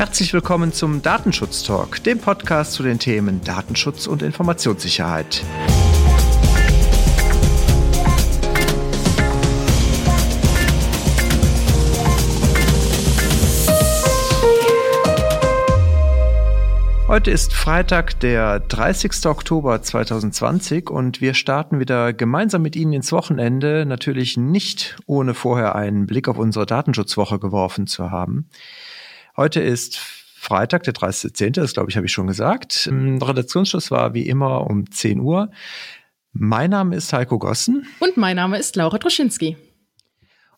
Herzlich willkommen zum Datenschutz Talk, dem Podcast zu den Themen Datenschutz und Informationssicherheit. Heute ist Freitag, der 30. Oktober 2020 und wir starten wieder gemeinsam mit Ihnen ins Wochenende, natürlich nicht ohne vorher einen Blick auf unsere Datenschutzwoche geworfen zu haben. Heute ist Freitag, der 30.10., das glaube ich, habe ich schon gesagt. Redaktionsschluss war wie immer um 10 Uhr. Mein Name ist Heiko Gossen. Und mein Name ist Laura Droschinski.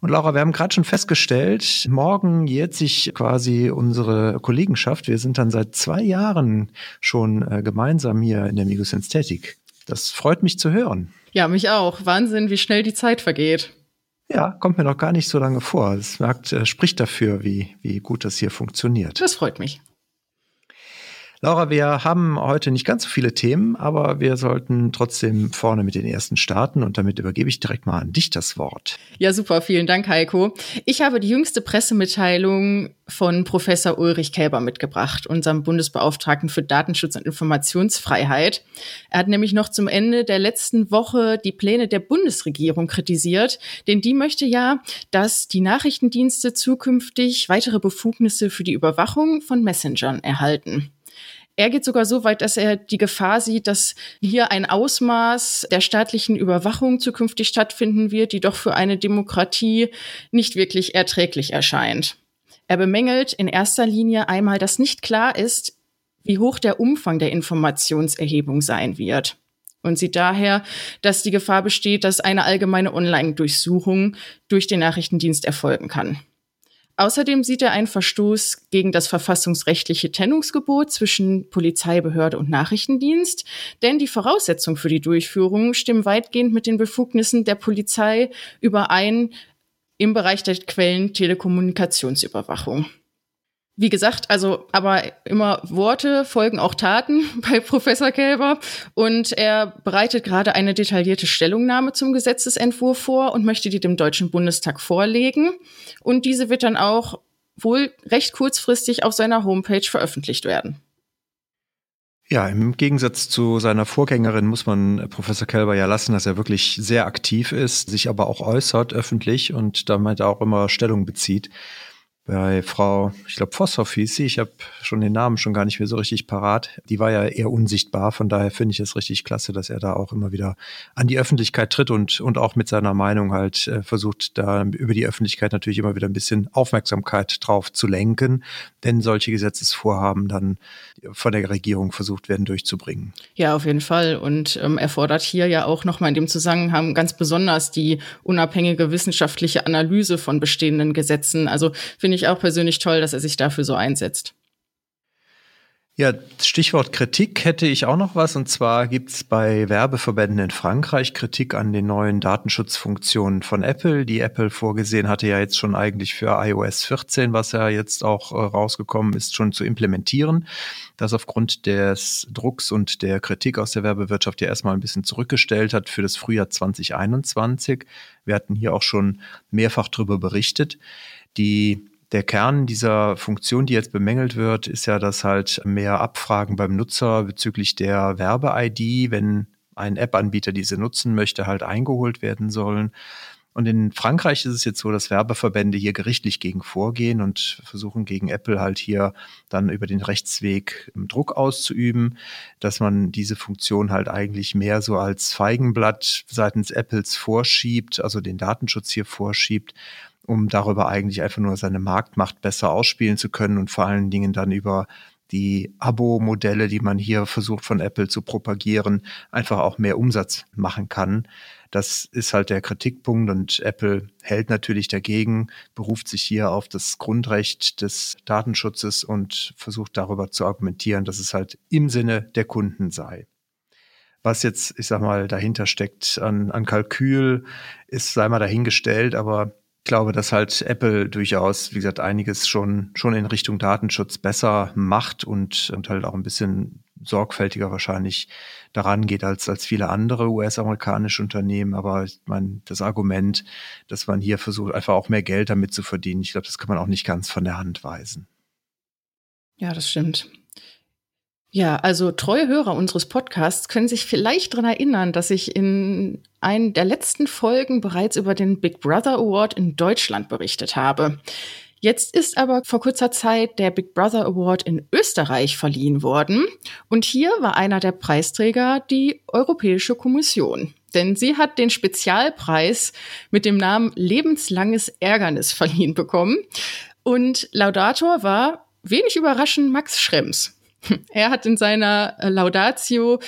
Und Laura, wir haben gerade schon festgestellt, morgen jährt sich quasi unsere Kollegenschaft. Wir sind dann seit zwei Jahren schon äh, gemeinsam hier in der Migosens tätig. Das freut mich zu hören. Ja, mich auch. Wahnsinn, wie schnell die Zeit vergeht. Ja, kommt mir noch gar nicht so lange vor. Es äh, spricht dafür, wie, wie gut das hier funktioniert. Das freut mich. Laura, wir haben heute nicht ganz so viele Themen, aber wir sollten trotzdem vorne mit den ersten starten und damit übergebe ich direkt mal an dich das Wort. Ja, super, vielen Dank, Heiko. Ich habe die jüngste Pressemitteilung von Professor Ulrich Kälber mitgebracht, unserem Bundesbeauftragten für Datenschutz und Informationsfreiheit. Er hat nämlich noch zum Ende der letzten Woche die Pläne der Bundesregierung kritisiert, denn die möchte ja, dass die Nachrichtendienste zukünftig weitere Befugnisse für die Überwachung von Messengern erhalten. Er geht sogar so weit, dass er die Gefahr sieht, dass hier ein Ausmaß der staatlichen Überwachung zukünftig stattfinden wird, die doch für eine Demokratie nicht wirklich erträglich erscheint. Er bemängelt in erster Linie einmal, dass nicht klar ist, wie hoch der Umfang der Informationserhebung sein wird. Und sieht daher, dass die Gefahr besteht, dass eine allgemeine Online-Durchsuchung durch den Nachrichtendienst erfolgen kann. Außerdem sieht er einen Verstoß gegen das verfassungsrechtliche Trennungsgebot zwischen Polizeibehörde und Nachrichtendienst, denn die Voraussetzungen für die Durchführung stimmen weitgehend mit den Befugnissen der Polizei überein im Bereich der Quellen-Telekommunikationsüberwachung. Wie gesagt, also aber immer Worte folgen auch Taten bei Professor Kälber. Und er bereitet gerade eine detaillierte Stellungnahme zum Gesetzesentwurf vor und möchte die dem Deutschen Bundestag vorlegen. Und diese wird dann auch wohl recht kurzfristig auf seiner Homepage veröffentlicht werden. Ja, im Gegensatz zu seiner Vorgängerin muss man Professor Kelber ja lassen, dass er wirklich sehr aktiv ist, sich aber auch äußert öffentlich und damit auch immer Stellung bezieht bei Frau, ich glaube, Vosshoff hieß sie, ich habe schon den Namen schon gar nicht mehr so richtig parat, die war ja eher unsichtbar, von daher finde ich es richtig klasse, dass er da auch immer wieder an die Öffentlichkeit tritt und, und auch mit seiner Meinung halt äh, versucht, da über die Öffentlichkeit natürlich immer wieder ein bisschen Aufmerksamkeit drauf zu lenken, wenn solche Gesetzesvorhaben dann von der Regierung versucht werden durchzubringen. Ja, auf jeden Fall. Und ähm, er fordert hier ja auch nochmal in dem Zusammenhang ganz besonders die unabhängige wissenschaftliche Analyse von bestehenden Gesetzen. Also finde finde ich auch persönlich toll, dass er sich dafür so einsetzt. Ja, Stichwort Kritik hätte ich auch noch was. Und zwar gibt es bei Werbeverbänden in Frankreich Kritik an den neuen Datenschutzfunktionen von Apple, die Apple vorgesehen hatte ja jetzt schon eigentlich für iOS 14, was ja jetzt auch äh, rausgekommen ist, schon zu implementieren. Das aufgrund des Drucks und der Kritik aus der Werbewirtschaft ja erstmal ein bisschen zurückgestellt hat für das Frühjahr 2021. Wir hatten hier auch schon mehrfach darüber berichtet. Die der Kern dieser Funktion, die jetzt bemängelt wird, ist ja, dass halt mehr Abfragen beim Nutzer bezüglich der Werbe-ID, wenn ein App-Anbieter diese nutzen möchte, halt eingeholt werden sollen. Und in Frankreich ist es jetzt so, dass Werbeverbände hier gerichtlich gegen vorgehen und versuchen gegen Apple halt hier dann über den Rechtsweg Druck auszuüben, dass man diese Funktion halt eigentlich mehr so als Feigenblatt seitens Apples vorschiebt, also den Datenschutz hier vorschiebt um darüber eigentlich einfach nur seine Marktmacht besser ausspielen zu können und vor allen Dingen dann über die Abo-Modelle, die man hier versucht von Apple zu propagieren, einfach auch mehr Umsatz machen kann. Das ist halt der Kritikpunkt und Apple hält natürlich dagegen, beruft sich hier auf das Grundrecht des Datenschutzes und versucht darüber zu argumentieren, dass es halt im Sinne der Kunden sei. Was jetzt, ich sag mal, dahinter steckt an, an Kalkül, ist, sei mal dahingestellt, aber glaube, dass halt Apple durchaus, wie gesagt, einiges schon, schon in Richtung Datenschutz besser macht und, und halt auch ein bisschen sorgfältiger wahrscheinlich daran geht als, als viele andere US-amerikanische Unternehmen. Aber ich meine, das Argument, dass man hier versucht, einfach auch mehr Geld damit zu verdienen, ich glaube, das kann man auch nicht ganz von der Hand weisen. Ja, das stimmt. Ja, also treue Hörer unseres Podcasts können sich vielleicht daran erinnern, dass ich in einer der letzten Folgen bereits über den Big Brother Award in Deutschland berichtet habe. Jetzt ist aber vor kurzer Zeit der Big Brother Award in Österreich verliehen worden. Und hier war einer der Preisträger die Europäische Kommission. Denn sie hat den Spezialpreis mit dem Namen Lebenslanges Ärgernis verliehen bekommen. Und Laudator war wenig überraschend Max Schrems. Er hat in seiner äh, Laudatio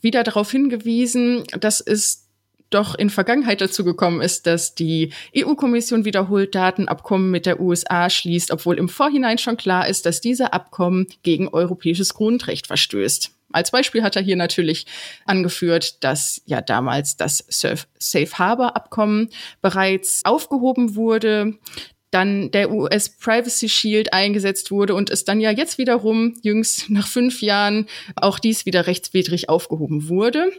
wieder darauf hingewiesen, dass es doch in Vergangenheit dazu gekommen ist, dass die EU-Kommission wiederholt Datenabkommen mit der USA schließt, obwohl im Vorhinein schon klar ist, dass diese Abkommen gegen europäisches Grundrecht verstößt. Als Beispiel hat er hier natürlich angeführt, dass ja damals das Safe Harbor Abkommen bereits aufgehoben wurde, dann der US Privacy Shield eingesetzt wurde und es dann ja jetzt wiederum jüngst nach fünf Jahren auch dies wieder rechtswidrig aufgehoben wurde.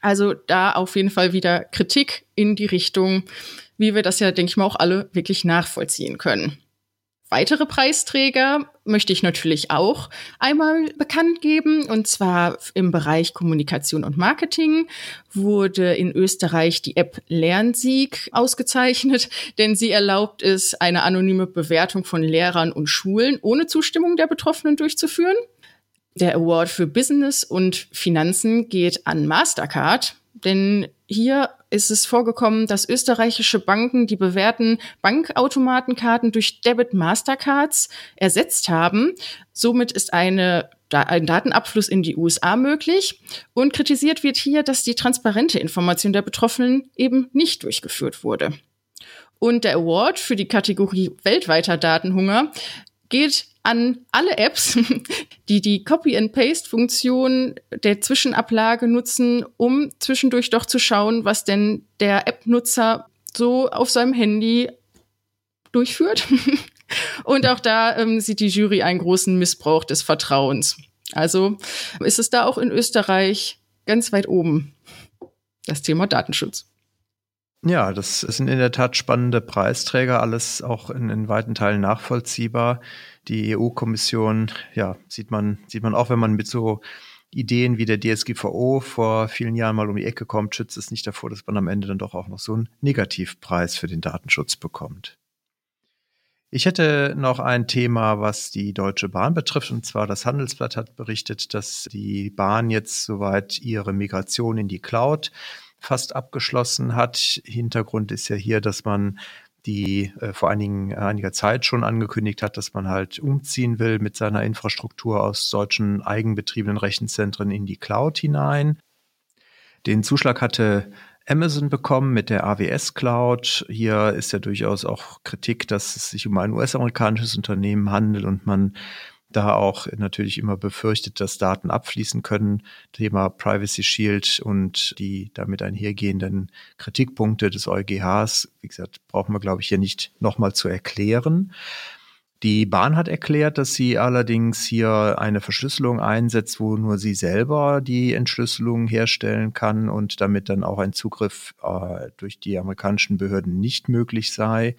Also da auf jeden Fall wieder Kritik in die Richtung, wie wir das ja, denke ich mal, auch alle wirklich nachvollziehen können. Weitere Preisträger möchte ich natürlich auch einmal bekannt geben. Und zwar im Bereich Kommunikation und Marketing wurde in Österreich die App Lernsieg ausgezeichnet, denn sie erlaubt es, eine anonyme Bewertung von Lehrern und Schulen ohne Zustimmung der Betroffenen durchzuführen. Der Award für Business und Finanzen geht an Mastercard, denn hier ist es vorgekommen, dass österreichische Banken die bewährten Bankautomatenkarten durch Debit Mastercards ersetzt haben. Somit ist eine ein Datenabfluss in die USA möglich. Und kritisiert wird hier, dass die transparente Information der Betroffenen eben nicht durchgeführt wurde. Und der Award für die Kategorie weltweiter Datenhunger geht an alle Apps, die die Copy-and-Paste-Funktion der Zwischenablage nutzen, um zwischendurch doch zu schauen, was denn der App-Nutzer so auf seinem Handy durchführt. Und auch da ähm, sieht die Jury einen großen Missbrauch des Vertrauens. Also ist es da auch in Österreich ganz weit oben, das Thema Datenschutz. Ja, das sind in der Tat spannende Preisträger, alles auch in, in weiten Teilen nachvollziehbar. Die EU-Kommission, ja, sieht man, sieht man auch, wenn man mit so Ideen wie der DSGVO vor vielen Jahren mal um die Ecke kommt, schützt es nicht davor, dass man am Ende dann doch auch noch so einen Negativpreis für den Datenschutz bekommt. Ich hätte noch ein Thema, was die Deutsche Bahn betrifft, und zwar das Handelsblatt hat berichtet, dass die Bahn jetzt soweit ihre Migration in die Cloud fast abgeschlossen hat. Hintergrund ist ja hier, dass man die äh, vor einigen, äh, einiger Zeit schon angekündigt hat, dass man halt umziehen will mit seiner Infrastruktur aus solchen eigenbetriebenen Rechenzentren in die Cloud hinein. Den Zuschlag hatte Amazon bekommen mit der AWS Cloud. Hier ist ja durchaus auch Kritik, dass es sich um ein US-amerikanisches Unternehmen handelt und man da auch natürlich immer befürchtet, dass Daten abfließen können. Thema Privacy Shield und die damit einhergehenden Kritikpunkte des EuGHs, wie gesagt, brauchen wir, glaube ich, hier nicht nochmal zu erklären. Die Bahn hat erklärt, dass sie allerdings hier eine Verschlüsselung einsetzt, wo nur sie selber die Entschlüsselung herstellen kann und damit dann auch ein Zugriff äh, durch die amerikanischen Behörden nicht möglich sei.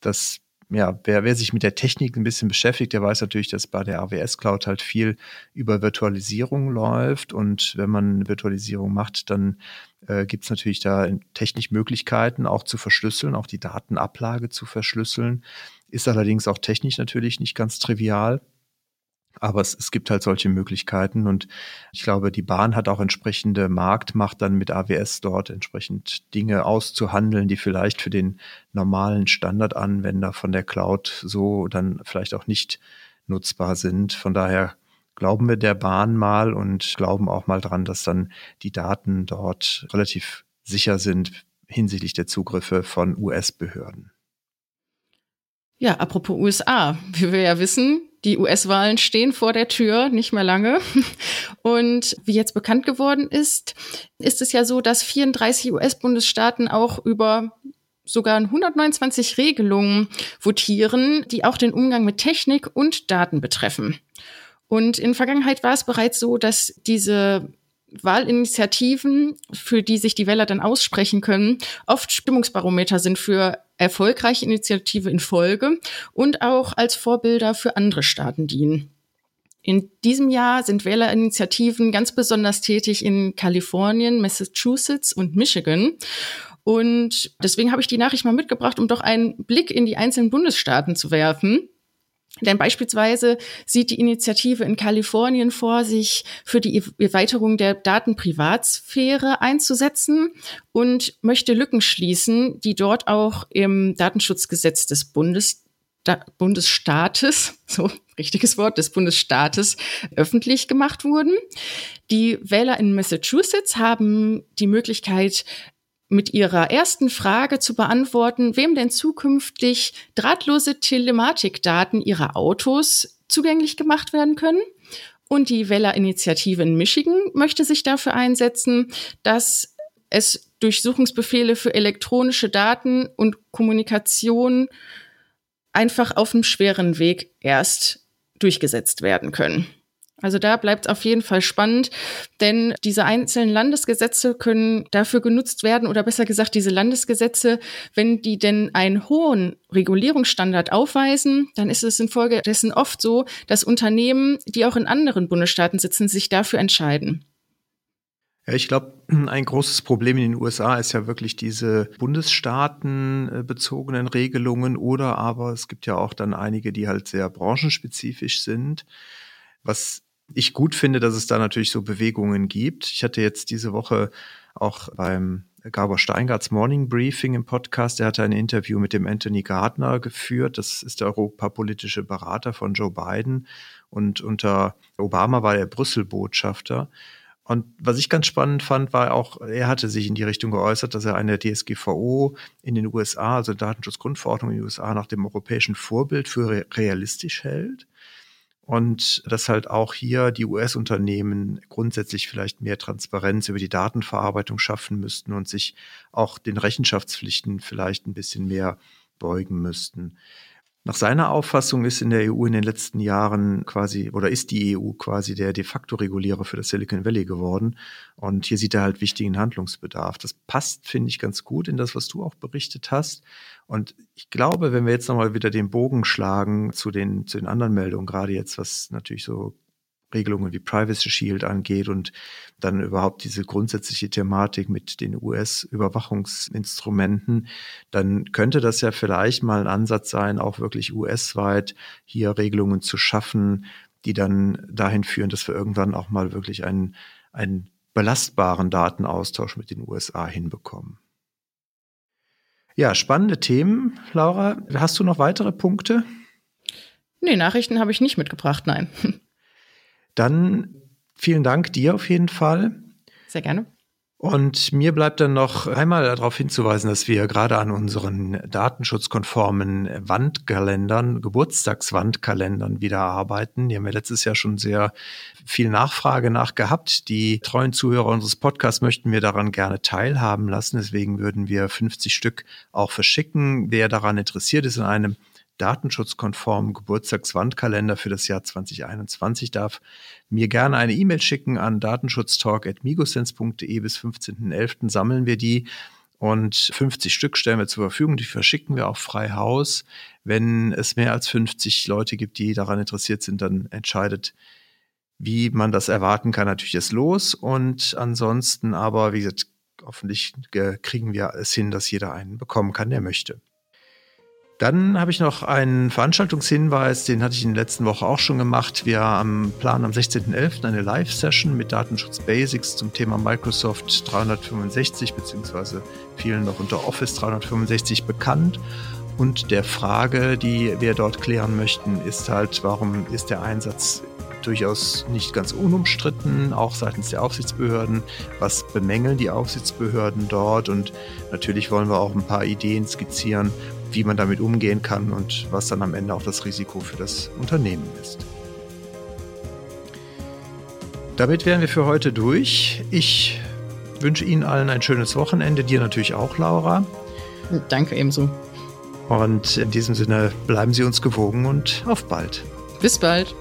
Das ja, wer, wer sich mit der Technik ein bisschen beschäftigt, der weiß natürlich, dass bei der AWS Cloud halt viel über Virtualisierung läuft. Und wenn man Virtualisierung macht, dann äh, gibt es natürlich da technisch Möglichkeiten, auch zu verschlüsseln, auch die Datenablage zu verschlüsseln. Ist allerdings auch technisch natürlich nicht ganz trivial. Aber es, es gibt halt solche Möglichkeiten und ich glaube, die Bahn hat auch entsprechende Marktmacht, dann mit AWS dort entsprechend Dinge auszuhandeln, die vielleicht für den normalen Standardanwender von der Cloud so dann vielleicht auch nicht nutzbar sind. Von daher glauben wir der Bahn mal und glauben auch mal dran, dass dann die Daten dort relativ sicher sind hinsichtlich der Zugriffe von US-Behörden. Ja, apropos USA, wie wir ja wissen, die US-Wahlen stehen vor der Tür, nicht mehr lange. Und wie jetzt bekannt geworden ist, ist es ja so, dass 34 US-Bundesstaaten auch über sogar 129 Regelungen votieren, die auch den Umgang mit Technik und Daten betreffen. Und in Vergangenheit war es bereits so, dass diese Wahlinitiativen, für die sich die Wähler dann aussprechen können, oft Stimmungsbarometer sind für erfolgreiche Initiative in Folge und auch als Vorbilder für andere Staaten dienen. In diesem Jahr sind Wählerinitiativen ganz besonders tätig in Kalifornien, Massachusetts und Michigan. Und deswegen habe ich die Nachricht mal mitgebracht, um doch einen Blick in die einzelnen Bundesstaaten zu werfen. Denn beispielsweise sieht die Initiative in Kalifornien vor, sich für die Erweiterung der Datenprivatsphäre einzusetzen und möchte Lücken schließen, die dort auch im Datenschutzgesetz des Bundes, da, Bundesstaates, so richtiges Wort, des Bundesstaates öffentlich gemacht wurden. Die Wähler in Massachusetts haben die Möglichkeit, mit ihrer ersten Frage zu beantworten, wem denn zukünftig drahtlose Telematikdaten ihrer Autos zugänglich gemacht werden können. Und die Weller-Initiative in Michigan möchte sich dafür einsetzen, dass es Durchsuchungsbefehle für elektronische Daten und Kommunikation einfach auf dem schweren Weg erst durchgesetzt werden können. Also da bleibt es auf jeden Fall spannend, denn diese einzelnen Landesgesetze können dafür genutzt werden oder besser gesagt diese Landesgesetze, wenn die denn einen hohen Regulierungsstandard aufweisen, dann ist es infolgedessen oft so, dass Unternehmen, die auch in anderen Bundesstaaten sitzen, sich dafür entscheiden. Ja, ich glaube, ein großes Problem in den USA ist ja wirklich diese bundesstaatenbezogenen Regelungen oder aber es gibt ja auch dann einige, die halt sehr branchenspezifisch sind. Was ich gut finde, dass es da natürlich so Bewegungen gibt. Ich hatte jetzt diese Woche auch beim Gabor Steingarts Morning Briefing im Podcast, der hatte ein Interview mit dem Anthony Gardner geführt. Das ist der europapolitische Berater von Joe Biden. Und unter Obama war er Brüssel-Botschafter. Und was ich ganz spannend fand, war auch, er hatte sich in die Richtung geäußert, dass er eine DSGVO in den USA, also Datenschutzgrundverordnung in den USA, nach dem europäischen Vorbild für realistisch hält und dass halt auch hier die US-Unternehmen grundsätzlich vielleicht mehr Transparenz über die Datenverarbeitung schaffen müssten und sich auch den Rechenschaftspflichten vielleicht ein bisschen mehr beugen müssten. Nach seiner Auffassung ist in der EU in den letzten Jahren quasi oder ist die EU quasi der de facto Regulierer für das Silicon Valley geworden. Und hier sieht er halt wichtigen Handlungsbedarf. Das passt, finde ich, ganz gut in das, was du auch berichtet hast. Und ich glaube, wenn wir jetzt nochmal wieder den Bogen schlagen zu den, zu den anderen Meldungen, gerade jetzt, was natürlich so Regelungen wie Privacy Shield angeht und dann überhaupt diese grundsätzliche Thematik mit den US-Überwachungsinstrumenten, dann könnte das ja vielleicht mal ein Ansatz sein, auch wirklich US-weit hier Regelungen zu schaffen, die dann dahin führen, dass wir irgendwann auch mal wirklich einen, einen belastbaren Datenaustausch mit den USA hinbekommen. Ja, spannende Themen, Laura. Hast du noch weitere Punkte? Nee, Nachrichten habe ich nicht mitgebracht, nein. Dann vielen Dank dir auf jeden Fall. Sehr gerne. Und mir bleibt dann noch einmal darauf hinzuweisen, dass wir gerade an unseren datenschutzkonformen Wandkalendern, Geburtstagswandkalendern wieder arbeiten. Die haben wir letztes Jahr schon sehr viel Nachfrage nach gehabt. Die treuen Zuhörer unseres Podcasts möchten wir daran gerne teilhaben lassen. Deswegen würden wir 50 Stück auch verschicken. Wer daran interessiert ist, in einem datenschutzkonformen Geburtstagswandkalender für das Jahr 2021 darf mir gerne eine E-Mail schicken an datenschutztalk.migosense.de. Bis 15.11. sammeln wir die und 50 Stück stellen wir zur Verfügung. Die verschicken wir auch frei Haus. Wenn es mehr als 50 Leute gibt, die daran interessiert sind, dann entscheidet, wie man das erwarten kann, natürlich das Los. Und ansonsten aber, wie gesagt, hoffentlich kriegen wir es hin, dass jeder einen bekommen kann, der möchte. Dann habe ich noch einen Veranstaltungshinweis, den hatte ich in der letzten Woche auch schon gemacht. Wir haben planen am 16.11. eine Live-Session mit Datenschutz Basics zum Thema Microsoft 365 beziehungsweise vielen noch unter Office 365 bekannt. Und der Frage, die wir dort klären möchten, ist halt, warum ist der Einsatz durchaus nicht ganz unumstritten, auch seitens der Aufsichtsbehörden. Was bemängeln die Aufsichtsbehörden dort? Und natürlich wollen wir auch ein paar Ideen skizzieren, wie man damit umgehen kann und was dann am Ende auch das Risiko für das Unternehmen ist. Damit wären wir für heute durch. Ich wünsche Ihnen allen ein schönes Wochenende, dir natürlich auch, Laura. Danke ebenso. Und in diesem Sinne bleiben Sie uns gewogen und auf bald. Bis bald.